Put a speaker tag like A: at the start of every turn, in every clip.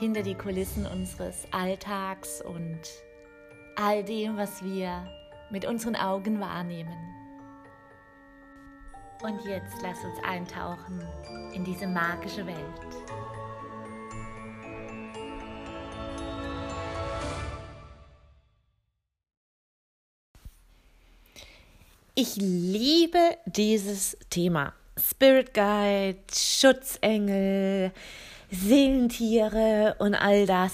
A: Hinter die Kulissen unseres Alltags und all dem, was wir mit unseren Augen wahrnehmen. Und jetzt lass uns eintauchen in diese magische Welt. Ich liebe dieses Thema. Spirit Guide, Schutzengel, Seelentiere und all das.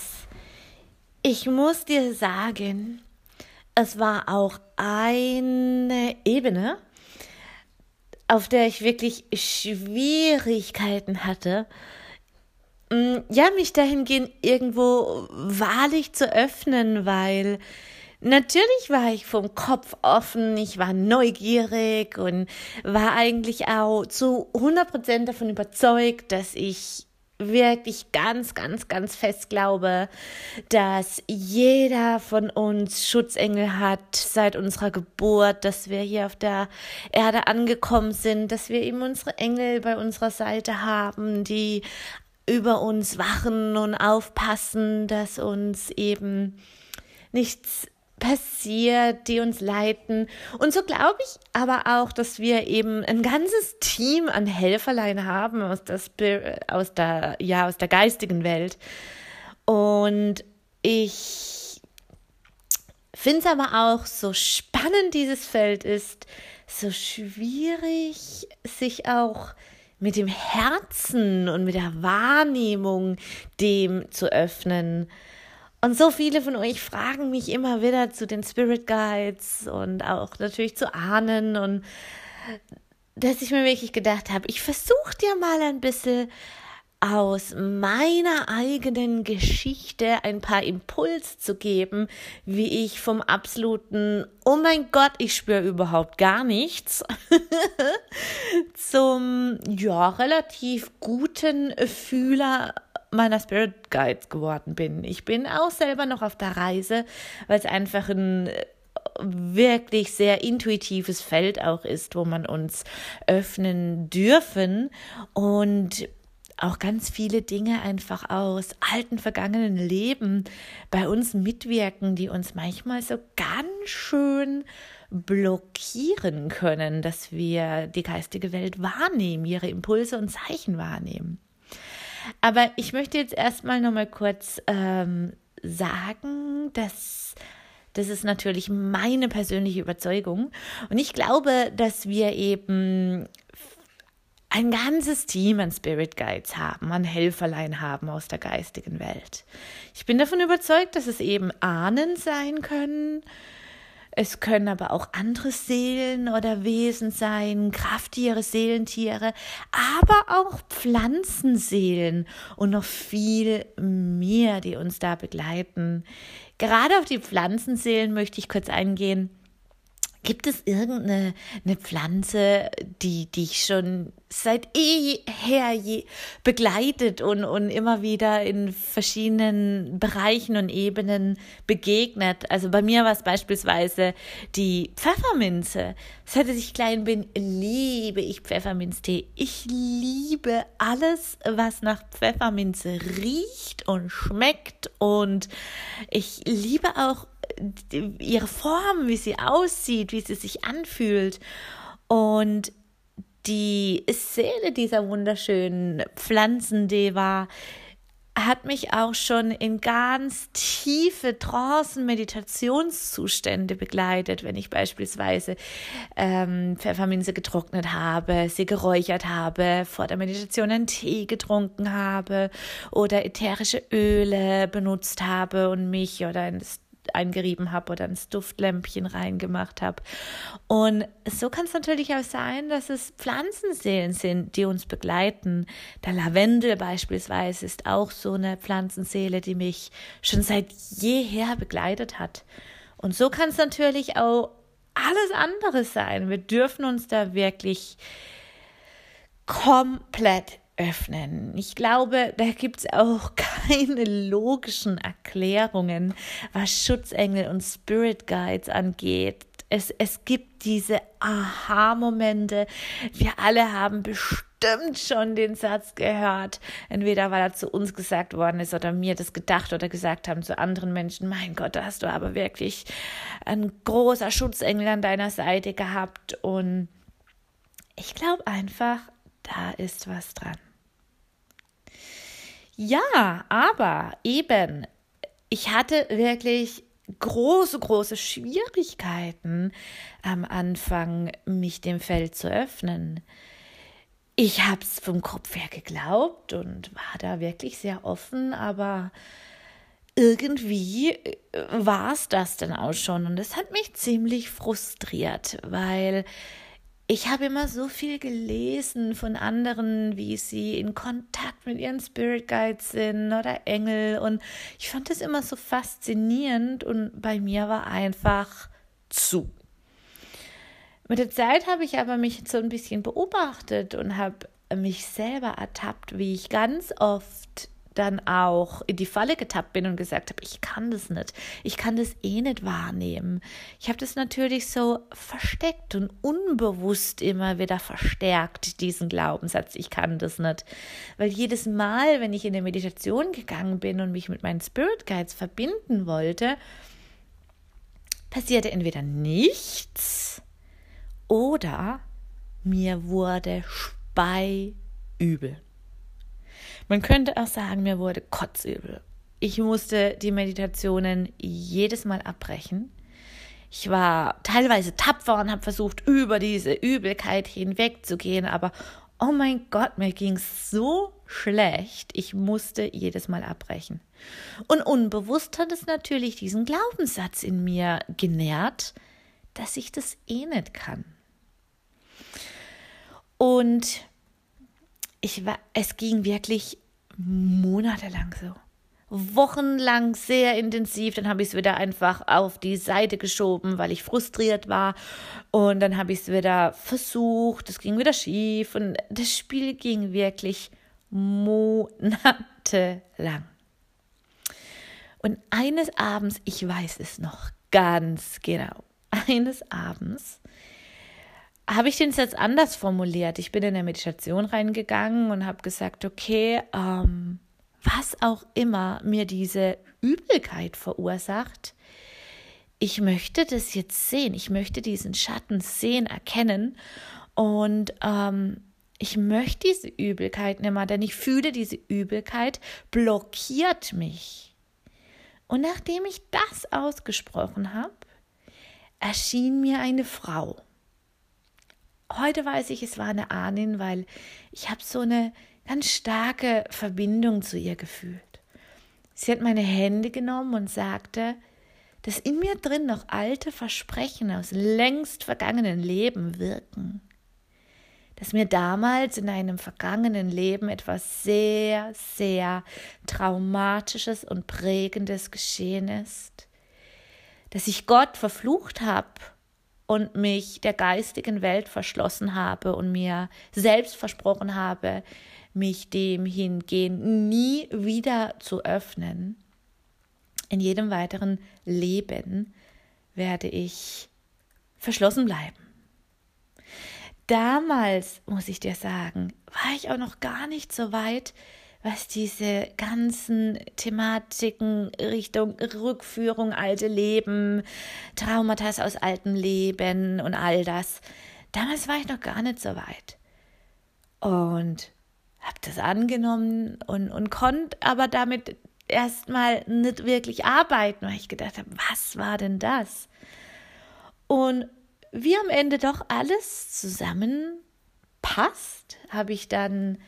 A: Ich muss dir sagen, es war auch eine Ebene, auf der ich wirklich Schwierigkeiten hatte, mm, ja, mich dahingehend irgendwo wahrlich zu öffnen, weil Natürlich war ich vom Kopf offen, ich war neugierig und war eigentlich auch zu 100% davon überzeugt, dass ich wirklich ganz, ganz, ganz fest glaube, dass jeder von uns Schutzengel hat seit unserer Geburt, dass wir hier auf der Erde angekommen sind, dass wir eben unsere Engel bei unserer Seite haben, die über uns wachen und aufpassen, dass uns eben nichts passiert, die uns leiten. Und so glaube ich aber auch, dass wir eben ein ganzes Team an Helferlein haben aus der, Spir aus der, ja, aus der geistigen Welt. Und ich finde es aber auch so spannend, dieses Feld ist, so schwierig, sich auch mit dem Herzen und mit der Wahrnehmung dem zu öffnen. Und so viele von euch fragen mich immer wieder zu den Spirit Guides und auch natürlich zu Ahnen und dass ich mir wirklich gedacht habe, ich versuche dir mal ein bisschen aus meiner eigenen Geschichte ein paar Impuls zu geben, wie ich vom absoluten Oh mein Gott, ich spüre überhaupt gar nichts zum ja relativ guten Fühler meiner Spirit Guides geworden bin. Ich bin auch selber noch auf der Reise, weil es einfach ein äh, wirklich sehr intuitives Feld auch ist, wo man uns öffnen dürfen und auch ganz viele Dinge einfach aus alten vergangenen Leben bei uns mitwirken, die uns manchmal so ganz schön blockieren können, dass wir die geistige Welt wahrnehmen, ihre Impulse und Zeichen wahrnehmen. Aber ich möchte jetzt erstmal nochmal kurz ähm, sagen, dass das ist natürlich meine persönliche Überzeugung. Und ich glaube, dass wir eben ein ganzes Team an Spirit Guides haben, an Helferlein haben aus der geistigen Welt. Ich bin davon überzeugt, dass es eben Ahnen sein können, es können aber auch andere Seelen oder Wesen sein, Krafttiere, Seelentiere, aber auch Pflanzenseelen und noch viel mehr, die uns da begleiten. Gerade auf die Pflanzenseelen möchte ich kurz eingehen. Gibt es irgendeine eine Pflanze, die dich schon seit jeher je begleitet und, und immer wieder in verschiedenen Bereichen und Ebenen begegnet? Also bei mir war es beispielsweise die Pfefferminze. Seit ich klein bin, liebe ich Pfefferminztee. Ich liebe alles, was nach Pfefferminze riecht und schmeckt und ich liebe auch ihre Form, wie sie aussieht, wie sie sich anfühlt. Und die Seele dieser wunderschönen Pflanzendeva hat mich auch schon in ganz tiefe Trancen, Meditationszustände begleitet, wenn ich beispielsweise ähm, Pfefferminze getrocknet habe, sie geräuchert habe, vor der Meditation einen Tee getrunken habe oder ätherische Öle benutzt habe und mich oder ins eingerieben habe oder ins Duftlämpchen reingemacht habe. Und so kann es natürlich auch sein, dass es Pflanzenseelen sind, die uns begleiten. Der Lavendel beispielsweise ist auch so eine Pflanzenseele, die mich schon seit jeher begleitet hat. Und so kann es natürlich auch alles andere sein. Wir dürfen uns da wirklich komplett öffnen. Ich glaube, da gibt es auch keine logischen Erklärungen, was Schutzengel und Spirit Guides angeht. Es, es gibt diese Aha-Momente. Wir alle haben bestimmt schon den Satz gehört, entweder weil er zu uns gesagt worden ist oder mir das gedacht oder gesagt haben zu anderen Menschen. Mein Gott, da hast du aber wirklich ein großer Schutzengel an deiner Seite gehabt. Und ich glaube einfach, da ist was dran. Ja, aber eben, ich hatte wirklich große, große Schwierigkeiten am Anfang, mich dem Feld zu öffnen. Ich habe es vom Kopf her geglaubt und war da wirklich sehr offen, aber irgendwie äh, war es das dann auch schon und es hat mich ziemlich frustriert, weil ich habe immer so viel gelesen von anderen, wie sie in Kontakt mit ihren Spirit Guides sind oder Engel. Und ich fand das immer so faszinierend und bei mir war einfach zu. Mit der Zeit habe ich aber mich so ein bisschen beobachtet und habe mich selber ertappt, wie ich ganz oft dann auch in die Falle getappt bin und gesagt habe, ich kann das nicht, ich kann das eh nicht wahrnehmen. Ich habe das natürlich so versteckt und unbewusst immer wieder verstärkt, diesen Glaubenssatz, ich kann das nicht. Weil jedes Mal, wenn ich in eine Meditation gegangen bin und mich mit meinen Spirit Guides verbinden wollte, passierte entweder nichts oder mir wurde speiübel. Man könnte auch sagen, mir wurde kotzübel. Ich musste die Meditationen jedes Mal abbrechen. Ich war teilweise tapfer und habe versucht, über diese Übelkeit hinwegzugehen, aber oh mein Gott, mir ging es so schlecht. Ich musste jedes Mal abbrechen. Und unbewusst hat es natürlich diesen Glaubenssatz in mir genährt, dass ich das eh nicht kann. Und ich war, es ging wirklich monatelang so. Wochenlang sehr intensiv, dann habe ich es wieder einfach auf die Seite geschoben, weil ich frustriert war. Und dann habe ich es wieder versucht, es ging wieder schief und das Spiel ging wirklich monatelang. Und eines Abends, ich weiß es noch ganz genau, eines Abends habe ich den Satz anders formuliert. Ich bin in der Meditation reingegangen und habe gesagt, okay, ähm, was auch immer mir diese Übelkeit verursacht, ich möchte das jetzt sehen. Ich möchte diesen Schatten sehen, erkennen und ähm, ich möchte diese Übelkeit nicht mehr, denn ich fühle, diese Übelkeit blockiert mich. Und nachdem ich das ausgesprochen habe, erschien mir eine Frau heute weiß ich, es war eine Ahnin, weil ich habe so eine ganz starke Verbindung zu ihr gefühlt. Sie hat meine Hände genommen und sagte, dass in mir drin noch alte Versprechen aus längst vergangenen Leben wirken. Dass mir damals in einem vergangenen Leben etwas sehr, sehr Traumatisches und Prägendes geschehen ist. Dass ich Gott verflucht habe und mich der geistigen Welt verschlossen habe und mir selbst versprochen habe, mich dem hingehen nie wieder zu öffnen. In jedem weiteren Leben werde ich verschlossen bleiben. Damals, muss ich dir sagen, war ich auch noch gar nicht so weit, was diese ganzen Thematiken Richtung Rückführung, alte Leben, Traumata aus altem Leben und all das. Damals war ich noch gar nicht so weit. Und habe das angenommen und, und konnte aber damit erstmal nicht wirklich arbeiten, weil ich gedacht habe, was war denn das? Und wie am Ende doch alles zusammenpasst, habe ich dann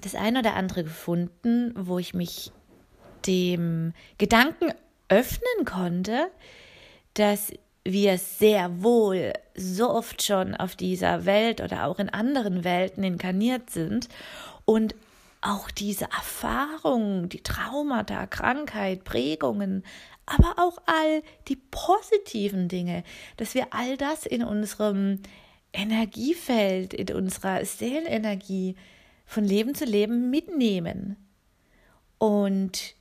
A: das eine oder andere gefunden, wo ich mich dem Gedanken öffnen konnte, dass wir sehr wohl so oft schon auf dieser Welt oder auch in anderen Welten inkarniert sind und auch diese Erfahrungen, die Traumata, Krankheit, Prägungen, aber auch all die positiven Dinge, dass wir all das in unserem Energiefeld, in unserer Seelenenergie von Leben zu Leben mitnehmen. Und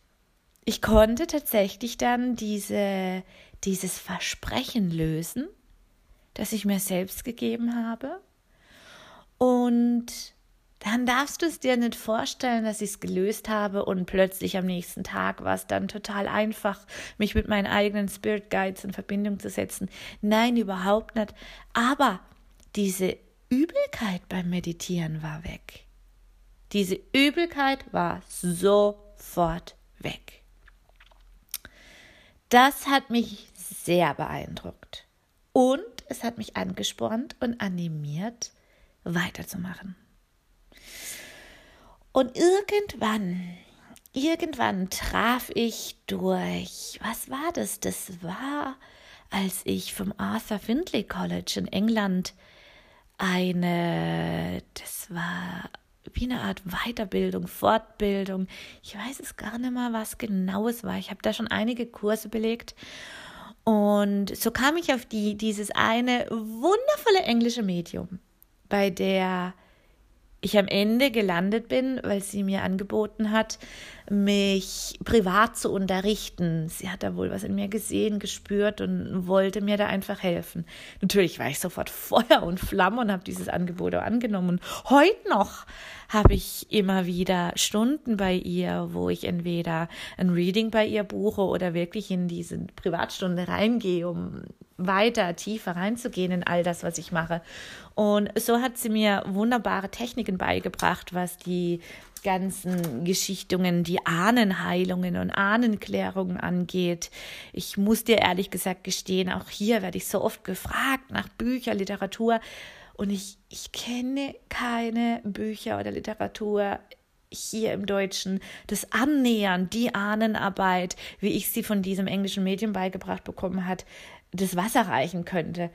A: ich konnte tatsächlich dann diese, dieses Versprechen lösen, das ich mir selbst gegeben habe. Und dann darfst du es dir nicht vorstellen, dass ich es gelöst habe und plötzlich am nächsten Tag war es dann total einfach, mich mit meinen eigenen Spirit Guides in Verbindung zu setzen. Nein, überhaupt nicht. Aber diese Übelkeit beim Meditieren war weg. Diese Übelkeit war sofort weg. Das hat mich sehr beeindruckt und es hat mich angespornt und animiert, weiterzumachen. Und irgendwann, irgendwann traf ich durch, was war das? Das war, als ich vom Arthur Findlay College in England eine, das war wie eine Art Weiterbildung, Fortbildung. Ich weiß es gar nicht mal, was genau es war. Ich habe da schon einige Kurse belegt. Und so kam ich auf die, dieses eine wundervolle englische Medium, bei der ich am Ende gelandet bin, weil sie mir angeboten hat, mich privat zu unterrichten. Sie hat da wohl was in mir gesehen, gespürt und wollte mir da einfach helfen. Natürlich war ich sofort Feuer und Flamme und habe dieses Angebot auch angenommen. Und heute noch habe ich immer wieder Stunden bei ihr, wo ich entweder ein Reading bei ihr buche oder wirklich in diese Privatstunde reingehe, um weiter, tiefer reinzugehen in all das, was ich mache. Und so hat sie mir wunderbare Techniken beigebracht, was die ganzen Geschichtungen, die Ahnenheilungen und Ahnenklärungen angeht. Ich muss dir ehrlich gesagt gestehen, auch hier werde ich so oft gefragt nach Bücher, Literatur. Und ich, ich kenne keine Bücher oder Literatur hier im Deutschen, das Annähern, die Ahnenarbeit, wie ich sie von diesem englischen Medium beigebracht bekommen hat, das Wasser reichen könnte.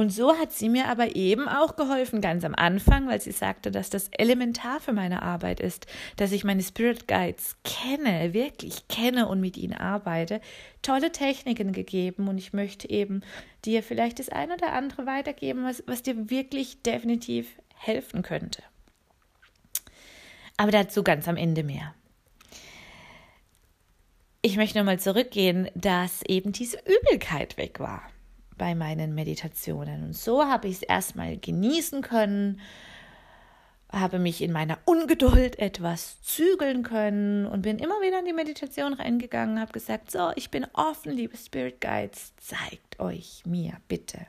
A: Und so hat sie mir aber eben auch geholfen, ganz am Anfang, weil sie sagte, dass das elementar für meine Arbeit ist, dass ich meine Spirit Guides kenne, wirklich kenne und mit ihnen arbeite, tolle Techniken gegeben und ich möchte eben dir vielleicht das ein oder andere weitergeben, was, was dir wirklich definitiv helfen könnte. Aber dazu ganz am Ende mehr. Ich möchte nochmal zurückgehen, dass eben diese Übelkeit weg war bei meinen Meditationen. Und so habe ich es erstmal genießen können, habe mich in meiner Ungeduld etwas zügeln können und bin immer wieder in die Meditation reingegangen, habe gesagt, so, ich bin offen, liebe Spirit Guides, zeigt euch mir bitte.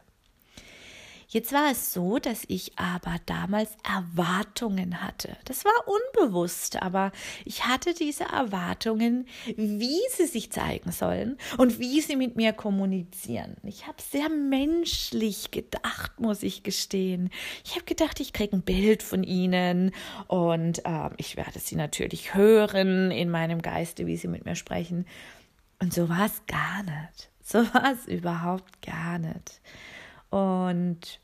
A: Jetzt war es so, dass ich aber damals Erwartungen hatte. Das war unbewusst, aber ich hatte diese Erwartungen, wie sie sich zeigen sollen und wie sie mit mir kommunizieren. Ich habe sehr menschlich gedacht, muss ich gestehen. Ich habe gedacht, ich kriege ein Bild von ihnen und äh, ich werde sie natürlich hören in meinem Geiste, wie sie mit mir sprechen. Und so war es gar nicht. So war es überhaupt gar nicht. Und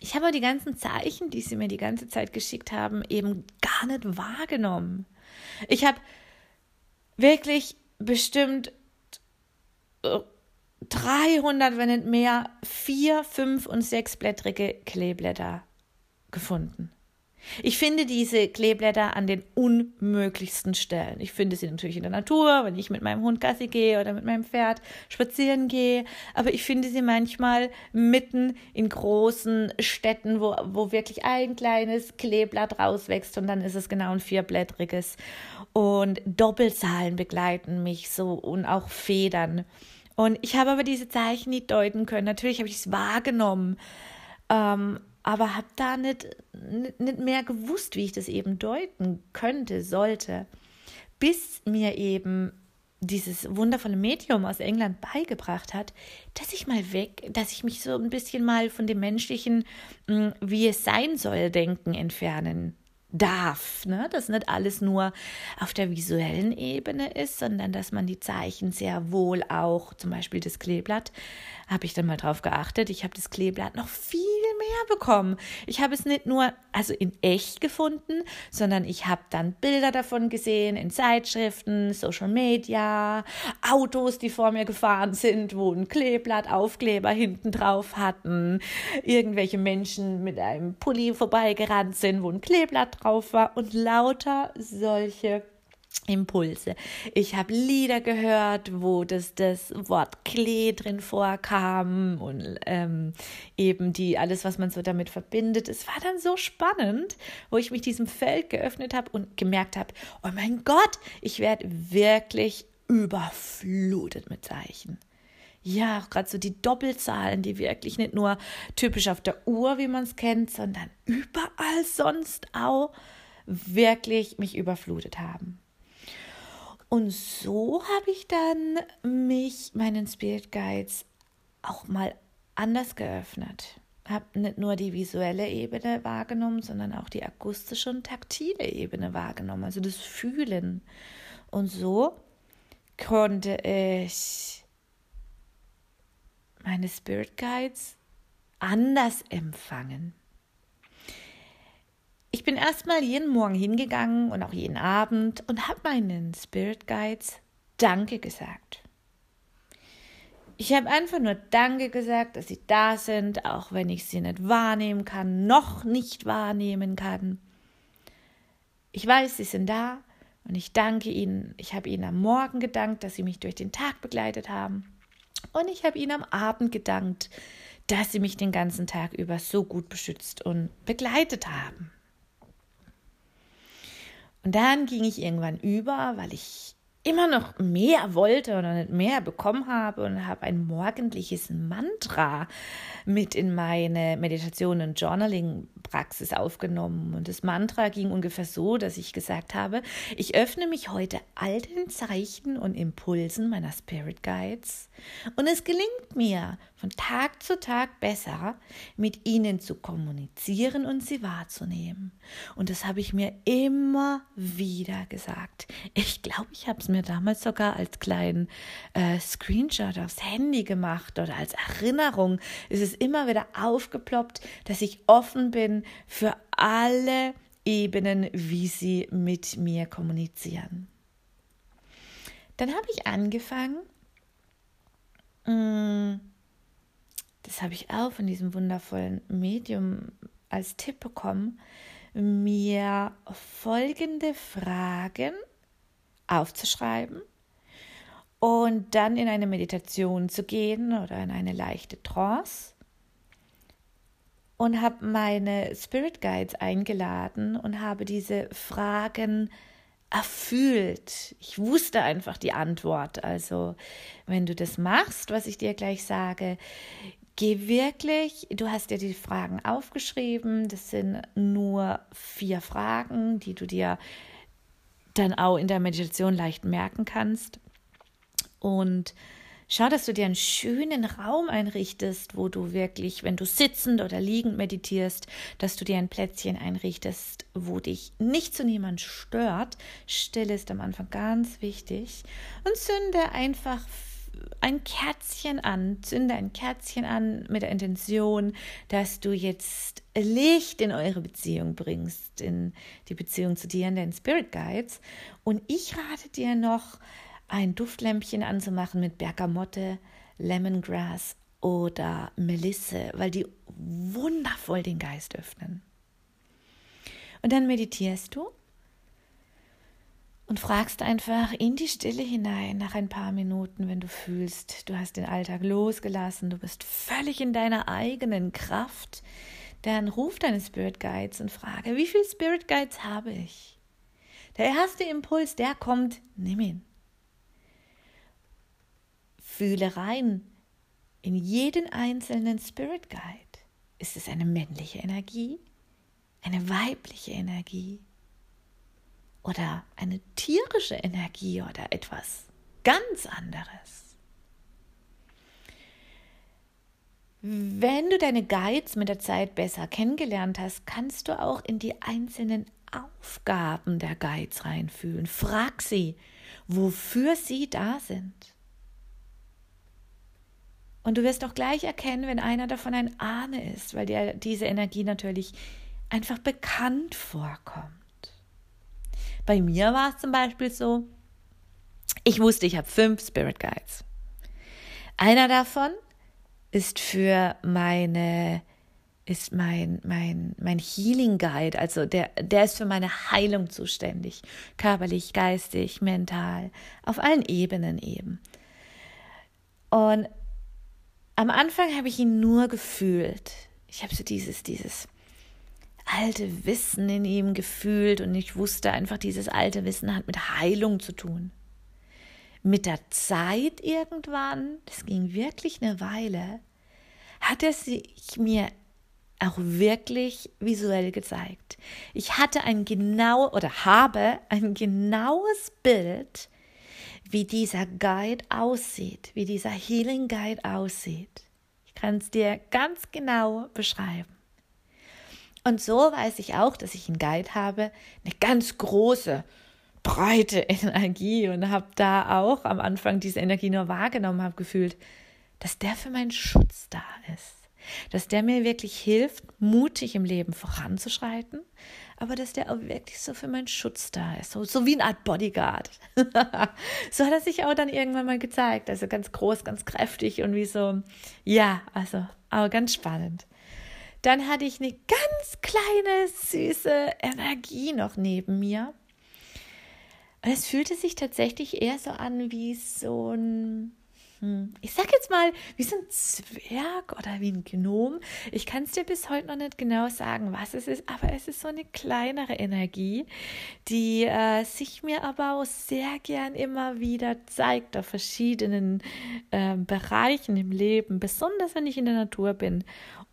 A: ich habe die ganzen Zeichen, die sie mir die ganze Zeit geschickt haben, eben gar nicht wahrgenommen. Ich habe wirklich bestimmt 300, wenn nicht mehr, vier, fünf und sechsblättrige Kleeblätter gefunden. Ich finde diese Kleeblätter an den unmöglichsten Stellen. Ich finde sie natürlich in der Natur, wenn ich mit meinem Hund Gassi gehe oder mit meinem Pferd spazieren gehe. Aber ich finde sie manchmal mitten in großen Städten, wo, wo wirklich ein kleines Kleeblatt rauswächst und dann ist es genau ein vierblättriges. Und Doppelzahlen begleiten mich so und auch Federn. Und ich habe aber diese Zeichen nicht deuten können. Natürlich habe ich es wahrgenommen. Ähm, aber habe da nicht, nicht mehr gewusst, wie ich das eben deuten könnte, sollte, bis mir eben dieses wundervolle Medium aus England beigebracht hat, dass ich mal weg, dass ich mich so ein bisschen mal von dem menschlichen, hm, wie es sein soll, denken entfernen darf, ne? dass nicht alles nur auf der visuellen Ebene ist, sondern dass man die Zeichen sehr wohl auch, zum Beispiel das Kleeblatt, habe ich dann mal drauf geachtet. Ich habe das Kleeblatt noch viel mehr bekommen. Ich habe es nicht nur also in echt gefunden, sondern ich habe dann Bilder davon gesehen in Zeitschriften, Social Media, Autos, die vor mir gefahren sind, wo ein Kleeblatt, Aufkleber hinten drauf hatten, irgendwelche Menschen mit einem Pulli vorbeigerannt sind, wo ein Kleeblatt drauf war und lauter solche Impulse. Ich habe Lieder gehört, wo das, das Wort Klee drin vorkam und ähm, eben die alles, was man so damit verbindet. Es war dann so spannend, wo ich mich diesem Feld geöffnet habe und gemerkt habe, oh mein Gott, ich werde wirklich überflutet mit Zeichen. Ja, auch gerade so die Doppelzahlen, die wirklich nicht nur typisch auf der Uhr, wie man es kennt, sondern überall sonst auch wirklich mich überflutet haben. Und so habe ich dann mich meinen Spirit Guides auch mal anders geöffnet. Habe nicht nur die visuelle Ebene wahrgenommen, sondern auch die akustische und taktile Ebene wahrgenommen, also das Fühlen. Und so konnte ich meine Spirit Guides anders empfangen. Ich bin erstmal jeden Morgen hingegangen und auch jeden Abend und habe meinen Spirit Guides Danke gesagt. Ich habe einfach nur Danke gesagt, dass sie da sind, auch wenn ich sie nicht wahrnehmen kann, noch nicht wahrnehmen kann. Ich weiß, sie sind da und ich danke ihnen. Ich habe ihnen am Morgen gedankt, dass sie mich durch den Tag begleitet haben. Und ich habe ihnen am Abend gedankt, dass sie mich den ganzen Tag über so gut beschützt und begleitet haben. Und dann ging ich irgendwann über, weil ich immer noch mehr wollte oder nicht mehr bekommen habe und habe ein morgendliches Mantra mit in meine Meditation und Journaling-Praxis aufgenommen. Und das Mantra ging ungefähr so, dass ich gesagt habe, ich öffne mich heute all den Zeichen und Impulsen meiner Spirit Guides und es gelingt mir von Tag zu Tag besser, mit ihnen zu kommunizieren und sie wahrzunehmen. Und das habe ich mir immer wieder gesagt. Ich glaube, ich habe es mir damals sogar als kleinen äh, Screenshot aufs Handy gemacht oder als Erinnerung. Es ist immer wieder aufgeploppt, dass ich offen bin für alle Ebenen, wie sie mit mir kommunizieren. Dann habe ich angefangen, mm, das habe ich auch von diesem wundervollen Medium als Tipp bekommen, mir folgende Fragen aufzuschreiben und dann in eine Meditation zu gehen oder in eine leichte Trance und habe meine Spirit Guides eingeladen und habe diese Fragen erfüllt. Ich wusste einfach die Antwort. Also, wenn du das machst, was ich dir gleich sage, geh wirklich, du hast dir die Fragen aufgeschrieben. Das sind nur vier Fragen, die du dir dann auch in der Meditation leicht merken kannst. Und schau, dass du dir einen schönen Raum einrichtest, wo du wirklich, wenn du sitzend oder liegend meditierst, dass du dir ein Plätzchen einrichtest, wo dich nicht zu niemand stört. Stille ist am Anfang ganz wichtig. Und zünde einfach ein Kerzchen an, zünde ein Kerzchen an mit der Intention, dass du jetzt Licht in eure Beziehung bringst, in die Beziehung zu dir und deinen Spirit Guides. Und ich rate dir noch, ein Duftlämpchen anzumachen mit Bergamotte, Lemongrass oder Melisse, weil die wundervoll den Geist öffnen. Und dann meditierst du und fragst einfach in die Stille hinein nach ein paar Minuten, wenn du fühlst, du hast den Alltag losgelassen, du bist völlig in deiner eigenen Kraft, dann ruf deine Spirit Guides und frage, wie viele Spirit Guides habe ich? Der erste Impuls, der kommt, nimm ihn. Fühle rein in jeden einzelnen Spirit Guide. Ist es eine männliche Energie? Eine weibliche Energie? Oder eine tierische Energie oder etwas ganz anderes. Wenn du deine Guides mit der Zeit besser kennengelernt hast, kannst du auch in die einzelnen Aufgaben der Guides reinfühlen. Frag sie, wofür sie da sind. Und du wirst auch gleich erkennen, wenn einer davon ein Ahne ist, weil dir diese Energie natürlich einfach bekannt vorkommt. Bei mir war es zum Beispiel so, ich wusste, ich habe fünf Spirit Guides. Einer davon ist für meine ist mein, mein, mein Healing Guide, also der, der ist für meine Heilung zuständig, körperlich, geistig, mental, auf allen Ebenen eben. Und am Anfang habe ich ihn nur gefühlt. Ich habe so dieses, dieses alte Wissen in ihm gefühlt und ich wusste einfach, dieses alte Wissen hat mit Heilung zu tun. Mit der Zeit irgendwann, das ging wirklich eine Weile, hat er sich mir auch wirklich visuell gezeigt. Ich hatte ein genau oder habe ein genaues Bild, wie dieser Guide aussieht, wie dieser Healing Guide aussieht. Ich kann es dir ganz genau beschreiben. Und so weiß ich auch, dass ich einen Guide habe, eine ganz große, breite Energie und habe da auch am Anfang diese Energie nur wahrgenommen, habe gefühlt, dass der für meinen Schutz da ist dass der mir wirklich hilft, mutig im Leben voranzuschreiten, aber dass der auch wirklich so für meinen Schutz da ist, so, so wie eine Art Bodyguard. so hat er sich auch dann irgendwann mal gezeigt, also ganz groß, ganz kräftig und wie so, ja, also, aber ganz spannend. Dann hatte ich eine ganz kleine, süße Energie noch neben mir. Und es fühlte sich tatsächlich eher so an wie so ein hm. ich sag jetzt mal, wie so ein Zwerg oder wie ein Gnom. Ich kann es dir bis heute noch nicht genau sagen, was es ist, aber es ist so eine kleinere Energie, die äh, sich mir aber auch sehr gern immer wieder zeigt auf verschiedenen äh, Bereichen im Leben, besonders wenn ich in der Natur bin.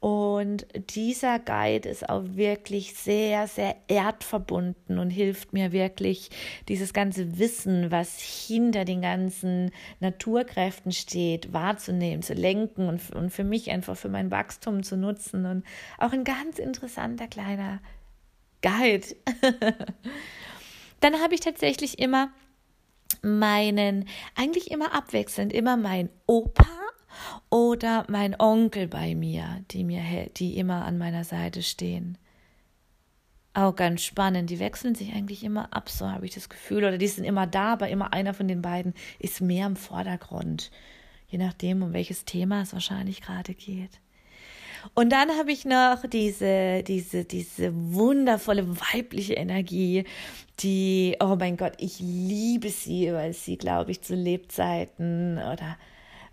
A: Und dieser Guide ist auch wirklich sehr, sehr erdverbunden und hilft mir wirklich, dieses ganze Wissen, was hinter den ganzen Naturkräften steht, wahrzunehmen, zu lenken und, und für mich einfach für mein Wachstum zu nutzen. Und auch ein ganz interessanter kleiner Guide. Dann habe ich tatsächlich immer meinen, eigentlich immer abwechselnd, immer mein Opa oder mein Onkel bei mir, die mir die immer an meiner Seite stehen. Auch ganz spannend, die wechseln sich eigentlich immer ab, so habe ich das Gefühl, oder die sind immer da, aber immer einer von den beiden ist mehr im Vordergrund, je nachdem, um welches Thema es wahrscheinlich gerade geht. Und dann habe ich noch diese, diese, diese wundervolle weibliche Energie, die, oh mein Gott, ich liebe sie, weil sie, glaube ich, zu Lebzeiten oder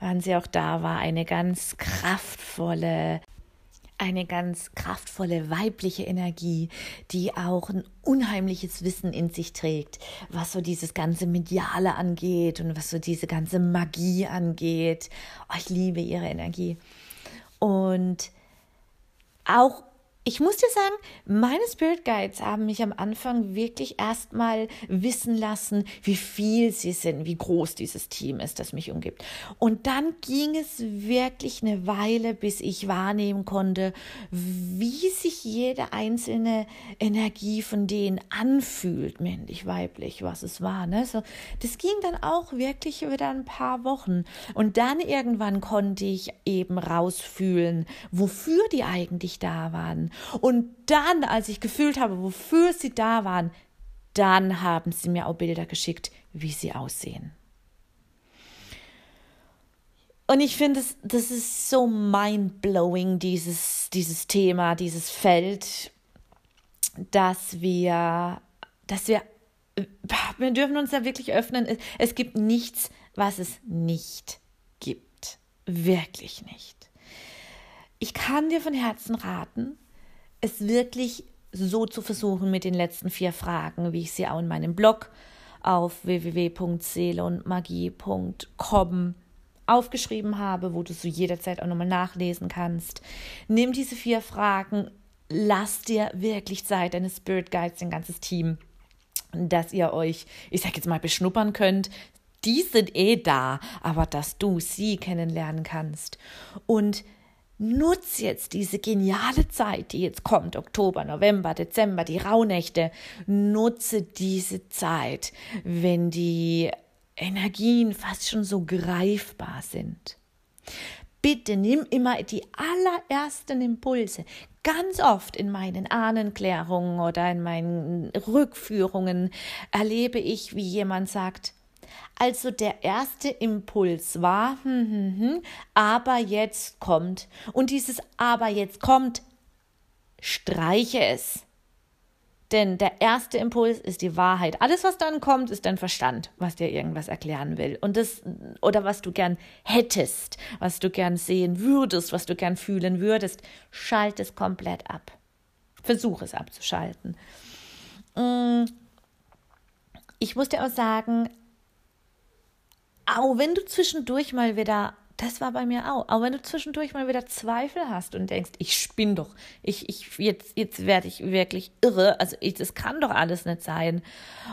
A: wann sie auch da war, eine ganz kraftvolle, eine ganz kraftvolle weibliche Energie, die auch ein unheimliches Wissen in sich trägt, was so dieses ganze Mediale angeht und was so diese ganze Magie angeht. Oh, ich liebe ihre Energie. Und auch ich muss dir sagen, meine Spirit Guides haben mich am Anfang wirklich erstmal wissen lassen, wie viel sie sind, wie groß dieses Team ist, das mich umgibt. Und dann ging es wirklich eine Weile, bis ich wahrnehmen konnte, wie sich jede einzelne Energie von denen anfühlt, männlich, weiblich, was es war. Ne? So, das ging dann auch wirklich wieder ein paar Wochen. Und dann irgendwann konnte ich eben rausfühlen, wofür die eigentlich da waren und dann, als ich gefühlt habe, wofür sie da waren, dann haben sie mir auch Bilder geschickt, wie sie aussehen. Und ich finde, das, das ist so mind-blowing, dieses, dieses Thema, dieses Feld, dass wir, dass wir, wir dürfen uns da wirklich öffnen. Es gibt nichts, was es nicht gibt. Wirklich nicht. Ich kann dir von Herzen raten, es wirklich so zu versuchen mit den letzten vier Fragen, wie ich sie auch in meinem Blog auf www.seelenmagie.com aufgeschrieben habe, wo du so jederzeit auch nochmal nachlesen kannst. Nimm diese vier Fragen, lass dir wirklich Zeit, deine Spirit Guides, dein ganzes Team, dass ihr euch, ich sag jetzt mal, beschnuppern könnt. Die sind eh da, aber dass du sie kennenlernen kannst. Und Nutz jetzt diese geniale Zeit, die jetzt kommt, Oktober, November, Dezember, die Rauhnächte. Nutze diese Zeit, wenn die Energien fast schon so greifbar sind. Bitte nimm immer die allerersten Impulse. Ganz oft in meinen Ahnenklärungen oder in meinen Rückführungen erlebe ich, wie jemand sagt, also der erste Impuls war, hm, hm, hm, aber jetzt kommt. Und dieses aber jetzt kommt, streiche es. Denn der erste Impuls ist die Wahrheit. Alles, was dann kommt, ist dein Verstand, was dir irgendwas erklären will. Und das, oder was du gern hättest, was du gern sehen würdest, was du gern fühlen würdest. Schalt es komplett ab. Versuch es abzuschalten. Mm. Ich muss dir auch sagen, auch wenn du zwischendurch mal wieder, das war bei mir auch, auch wenn du zwischendurch mal wieder Zweifel hast und denkst, ich spinn doch, ich, ich, jetzt, jetzt werde ich wirklich irre, also ich, das kann doch alles nicht sein.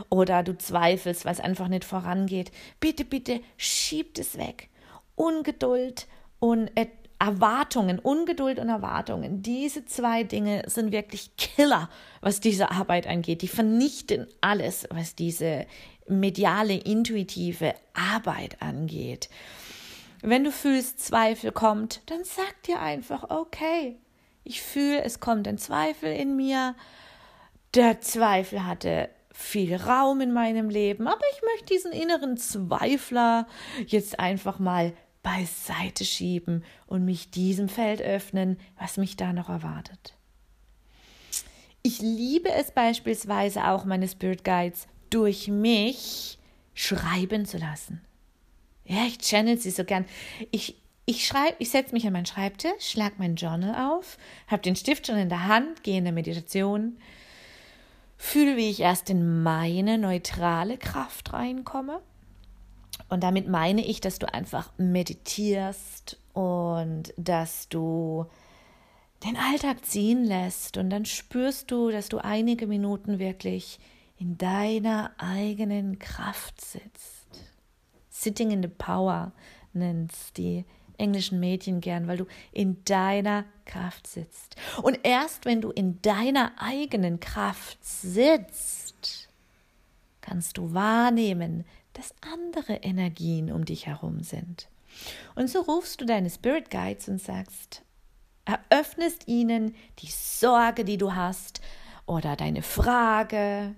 A: Oder du zweifelst, weil es einfach nicht vorangeht. Bitte, bitte, schieb es weg. Ungeduld und Erwartungen, Ungeduld und Erwartungen, diese zwei Dinge sind wirklich Killer, was diese Arbeit angeht. Die vernichten alles, was diese mediale, intuitive Arbeit angeht. Wenn du fühlst, Zweifel kommt, dann sag dir einfach, okay, ich fühle, es kommt ein Zweifel in mir. Der Zweifel hatte viel Raum in meinem Leben, aber ich möchte diesen inneren Zweifler jetzt einfach mal beiseite schieben und mich diesem Feld öffnen, was mich da noch erwartet. Ich liebe es beispielsweise auch, meine Spirit Guides durch mich schreiben zu lassen. Ja, ich channel sie so gern. Ich, ich schreibe, ich setze mich an meinen Schreibtisch, schlag mein Journal auf, habe den Stift schon in der Hand, gehe in der Meditation, fühle, wie ich erst in meine neutrale Kraft reinkomme. Und damit meine ich, dass du einfach meditierst und dass du den Alltag ziehen lässt und dann spürst du, dass du einige Minuten wirklich in deiner eigenen Kraft sitzt. Sitting in the Power nennst die englischen Mädchen gern, weil du in deiner Kraft sitzt. Und erst wenn du in deiner eigenen Kraft sitzt, kannst du wahrnehmen, dass andere Energien um dich herum sind. Und so rufst du deine Spirit Guides und sagst, eröffnest ihnen die Sorge, die du hast, oder deine Frage,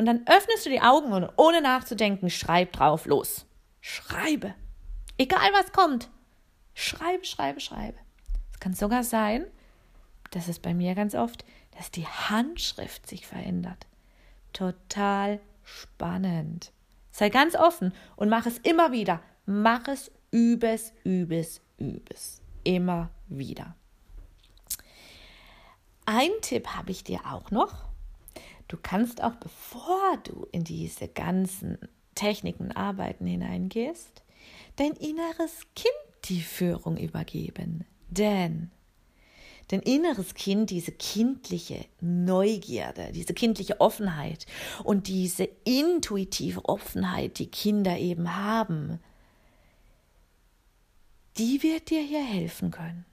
A: und dann öffnest du die Augen und ohne nachzudenken, schreib drauf los. Schreibe. Egal was kommt. Schreibe, schreibe, schreibe. Es kann sogar sein, das ist bei mir ganz oft, dass die Handschrift sich verändert. Total spannend. Sei ganz offen und mach es immer wieder. Mach es, übes, übes, übes. Immer wieder. Ein Tipp habe ich dir auch noch. Du kannst auch, bevor du in diese ganzen Techniken, Arbeiten hineingehst, dein inneres Kind die Führung übergeben. Denn dein inneres Kind, diese kindliche Neugierde, diese kindliche Offenheit und diese intuitive Offenheit, die Kinder eben haben, die wird dir hier helfen können.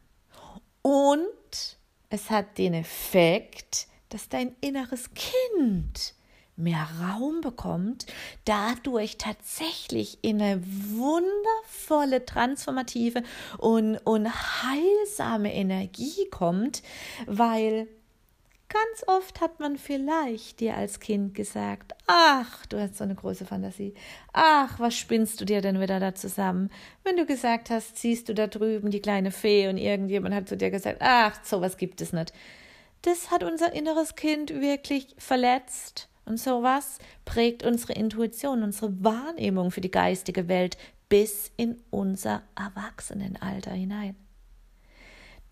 A: Und es hat den Effekt, dass dein inneres Kind mehr Raum bekommt, dadurch tatsächlich in eine wundervolle, transformative und, und heilsame Energie kommt, weil ganz oft hat man vielleicht dir als Kind gesagt, ach, du hast so eine große Fantasie, ach, was spinnst du dir denn wieder da zusammen? Wenn du gesagt hast, siehst du da drüben die kleine Fee und irgendjemand hat zu dir gesagt, ach, sowas gibt es nicht das hat unser inneres Kind wirklich verletzt. Und sowas prägt unsere Intuition, unsere Wahrnehmung für die geistige Welt bis in unser Erwachsenenalter hinein.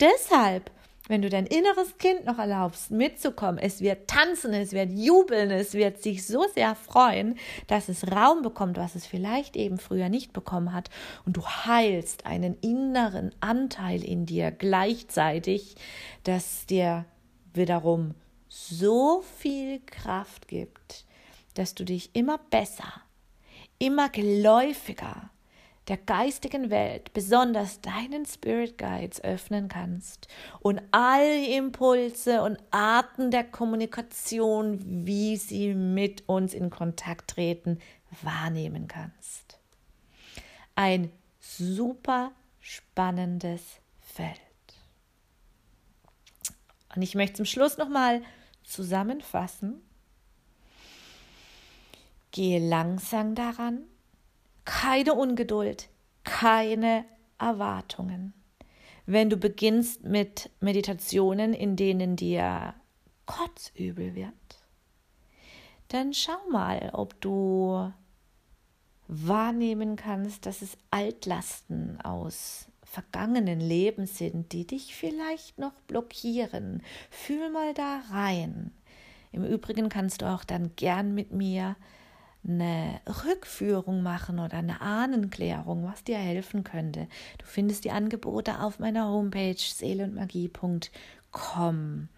A: Deshalb, wenn du dein inneres Kind noch erlaubst, mitzukommen, es wird tanzen, es wird jubeln, es wird sich so sehr freuen, dass es Raum bekommt, was es vielleicht eben früher nicht bekommen hat, und du heilst einen inneren Anteil in dir gleichzeitig, dass dir wiederum so viel Kraft gibt, dass du dich immer besser, immer geläufiger der geistigen Welt, besonders deinen Spirit Guides öffnen kannst und all Impulse und Arten der Kommunikation, wie sie mit uns in Kontakt treten, wahrnehmen kannst. Ein super spannendes Feld. Und ich möchte zum Schluss nochmal zusammenfassen. Gehe langsam daran, keine Ungeduld, keine Erwartungen. Wenn du beginnst mit Meditationen, in denen dir kotzübel wird, dann schau mal, ob du wahrnehmen kannst, dass es Altlasten aus vergangenen Leben sind, die dich vielleicht noch blockieren. Fühl mal da rein. Im Übrigen kannst du auch dann gern mit mir eine Rückführung machen oder eine Ahnenklärung, was dir helfen könnte. Du findest die Angebote auf meiner Homepage seelenmagie.com.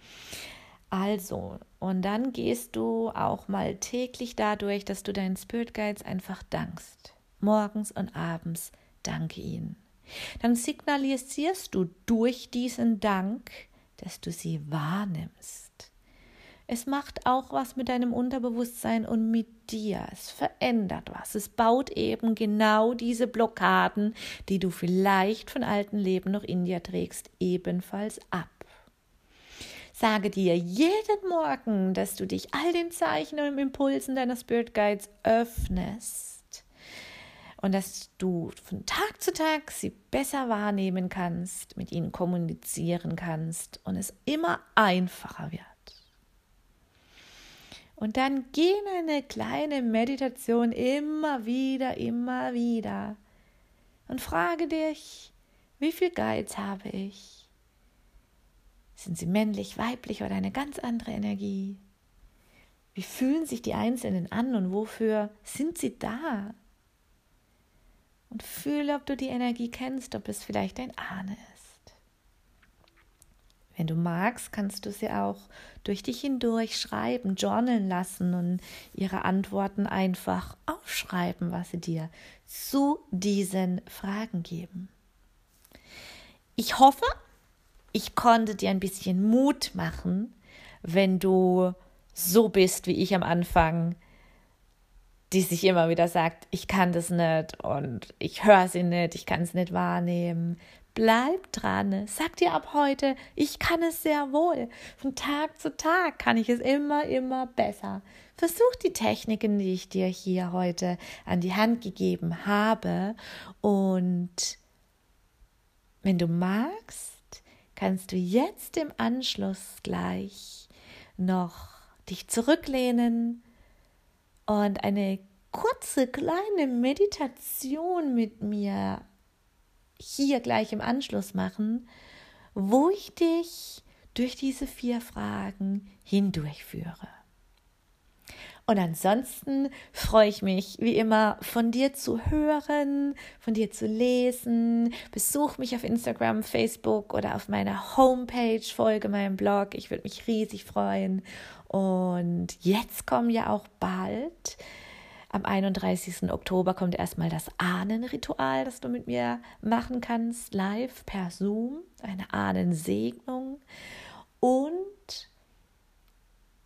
A: Also, und dann gehst du auch mal täglich dadurch, dass du deinen Spirit Guides einfach dankst. Morgens und abends danke ihnen. Dann signalisierst du durch diesen Dank, dass du sie wahrnimmst. Es macht auch was mit deinem Unterbewusstsein und mit dir. Es verändert was. Es baut eben genau diese Blockaden, die du vielleicht von alten Leben noch in dir trägst, ebenfalls ab. Sage dir jeden Morgen, dass du dich all den Zeichen und Impulsen deiner Spirit Guides öffnest und dass du von Tag zu Tag sie besser wahrnehmen kannst, mit ihnen kommunizieren kannst und es immer einfacher wird. Und dann geh eine kleine Meditation immer wieder, immer wieder und frage dich, wie viel Guides habe ich? Sind sie männlich, weiblich oder eine ganz andere Energie? Wie fühlen sich die Einzelnen an und wofür sind sie da? Und fühle, ob du die Energie kennst, ob es vielleicht ein Ahne ist. Wenn du magst, kannst du sie auch durch dich hindurch schreiben, journalen lassen und ihre Antworten einfach aufschreiben, was sie dir zu diesen Fragen geben. Ich hoffe, ich konnte dir ein bisschen Mut machen, wenn du so bist wie ich am Anfang, die sich immer wieder sagt, ich kann das nicht und ich höre sie nicht, ich kann es nicht wahrnehmen. Bleib dran, sag dir ab heute, ich kann es sehr wohl. Von Tag zu Tag kann ich es immer, immer besser. Versuch die Techniken, die ich dir hier heute an die Hand gegeben habe und wenn du magst, kannst du jetzt im Anschluss gleich noch dich zurücklehnen und eine kurze kleine Meditation mit mir hier gleich im Anschluss machen, wo ich dich durch diese vier Fragen hindurchführe. Und ansonsten freue ich mich wie immer von dir zu hören, von dir zu lesen. Besuch mich auf Instagram, Facebook oder auf meiner Homepage, folge meinem Blog. Ich würde mich riesig freuen. Und jetzt kommen ja auch bald. Am 31. Oktober kommt erstmal das Ahnenritual, das du mit mir machen kannst, live per Zoom. Eine Ahnensegnung. Und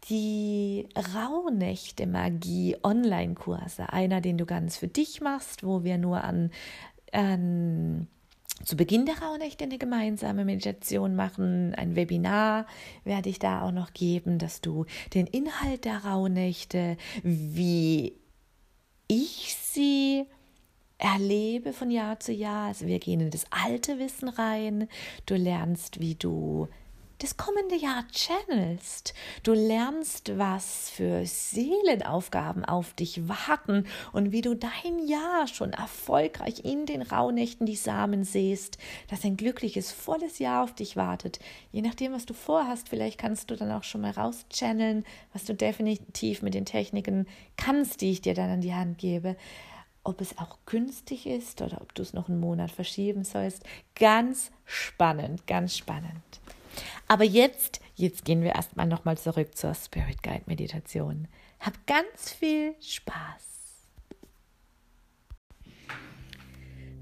A: die Rauhnächte Magie Online-Kurse. Einer, den du ganz für dich machst, wo wir nur an, an zu Beginn der Rauhnächte eine gemeinsame Meditation machen. Ein Webinar werde ich da auch noch geben, dass du den Inhalt der Rauhnächte, wie ich sie erlebe von Jahr zu Jahr. Also wir gehen in das alte Wissen rein. Du lernst, wie du das kommende Jahr channelst. Du lernst, was für Seelenaufgaben auf dich warten und wie du dein Jahr schon erfolgreich in den Rauhnächten die Samen säst, dass ein glückliches, volles Jahr auf dich wartet. Je nachdem, was du vorhast, vielleicht kannst du dann auch schon mal rauschanneln, was du definitiv mit den Techniken kannst, die ich dir dann an die Hand gebe ob es auch günstig ist oder ob du es noch einen Monat verschieben sollst. Ganz spannend, ganz spannend. Aber jetzt, jetzt gehen wir erstmal nochmal zurück zur Spirit Guide Meditation. Hab ganz viel Spaß.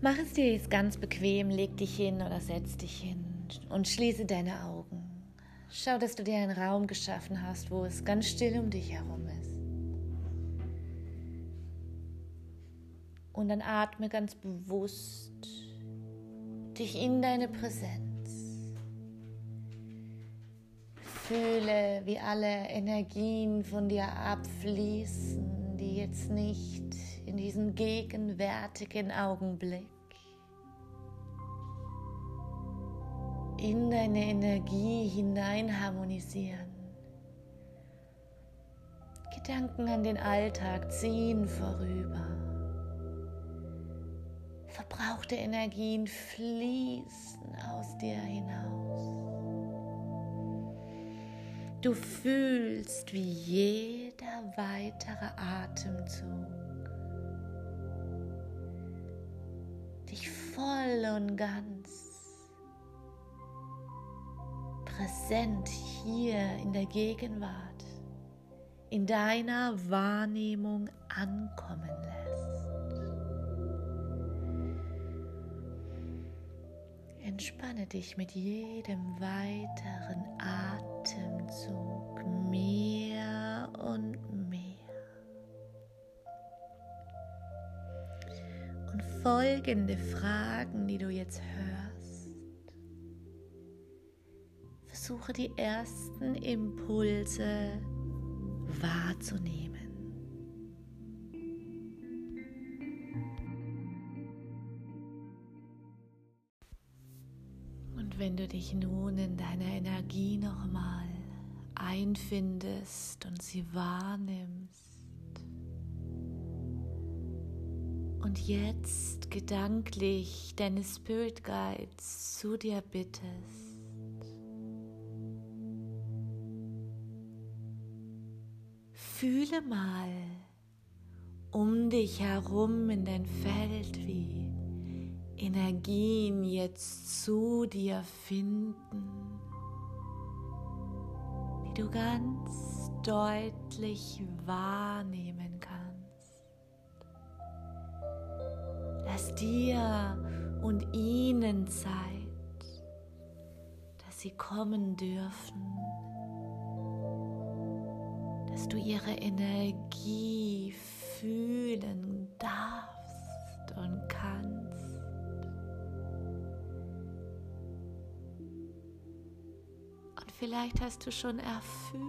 A: Mach es dir jetzt ganz bequem, leg dich hin oder setz dich hin und schließe deine Augen. Schau, dass du dir einen Raum geschaffen hast, wo es ganz still um dich herum ist. Und dann atme ganz bewusst dich in deine Präsenz. Fühle, wie alle Energien von dir abfließen, die jetzt nicht in diesen gegenwärtigen Augenblick in deine Energie hinein harmonisieren. Gedanken an den Alltag ziehen vorüber. Verbrauchte Energien fließen aus dir hinaus. Du fühlst, wie jeder weitere Atemzug dich voll und ganz präsent hier in der Gegenwart, in deiner Wahrnehmung ankommen lässt. Entspanne dich mit jedem weiteren Atemzug mehr und mehr. Und folgende Fragen, die du jetzt hörst, versuche die ersten Impulse wahrzunehmen. Wenn du dich nun in deiner Energie nochmal einfindest und sie wahrnimmst. Und jetzt gedanklich deine Spirit Guides zu dir bittest, fühle mal um dich herum in dein Feld wie Energien jetzt zu dir finden, die du ganz deutlich wahrnehmen kannst. Lass dir und ihnen Zeit, dass sie kommen dürfen, dass du ihre Energie fühlen darfst und kannst. Vielleicht hast du schon erfüllt,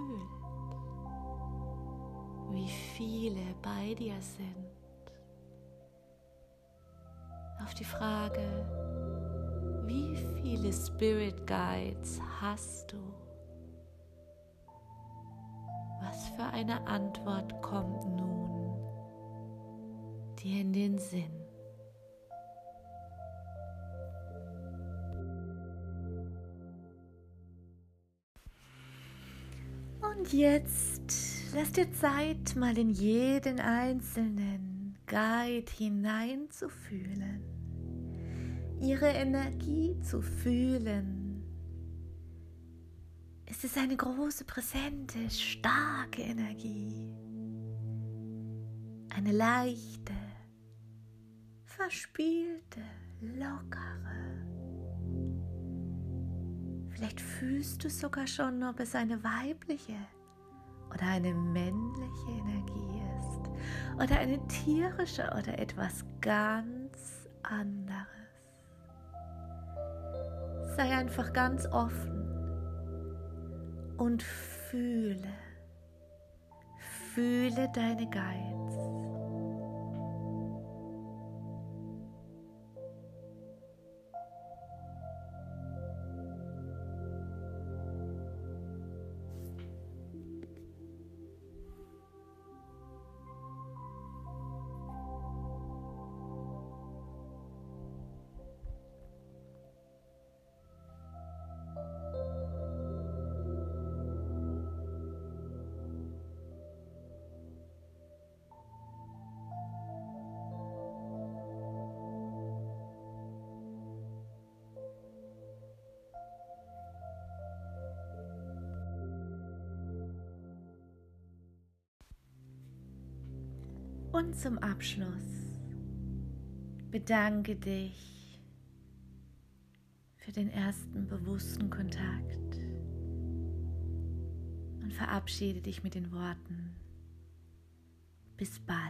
A: wie viele bei dir sind. Auf die Frage, wie viele Spirit Guides hast du? Was für eine Antwort kommt nun dir in den Sinn? Und jetzt lass dir Zeit, mal in jeden einzelnen Guide hineinzufühlen, ihre Energie zu fühlen. Es ist eine große, präsente, starke Energie, eine leichte, verspielte, lockere. Vielleicht fühlst du sogar schon, ob es eine weibliche oder eine männliche Energie ist oder eine tierische oder etwas ganz anderes. Sei einfach ganz offen und fühle, fühle deine Guides. Und zum Abschluss bedanke dich für den ersten bewussten Kontakt und verabschiede dich mit den Worten. Bis bald.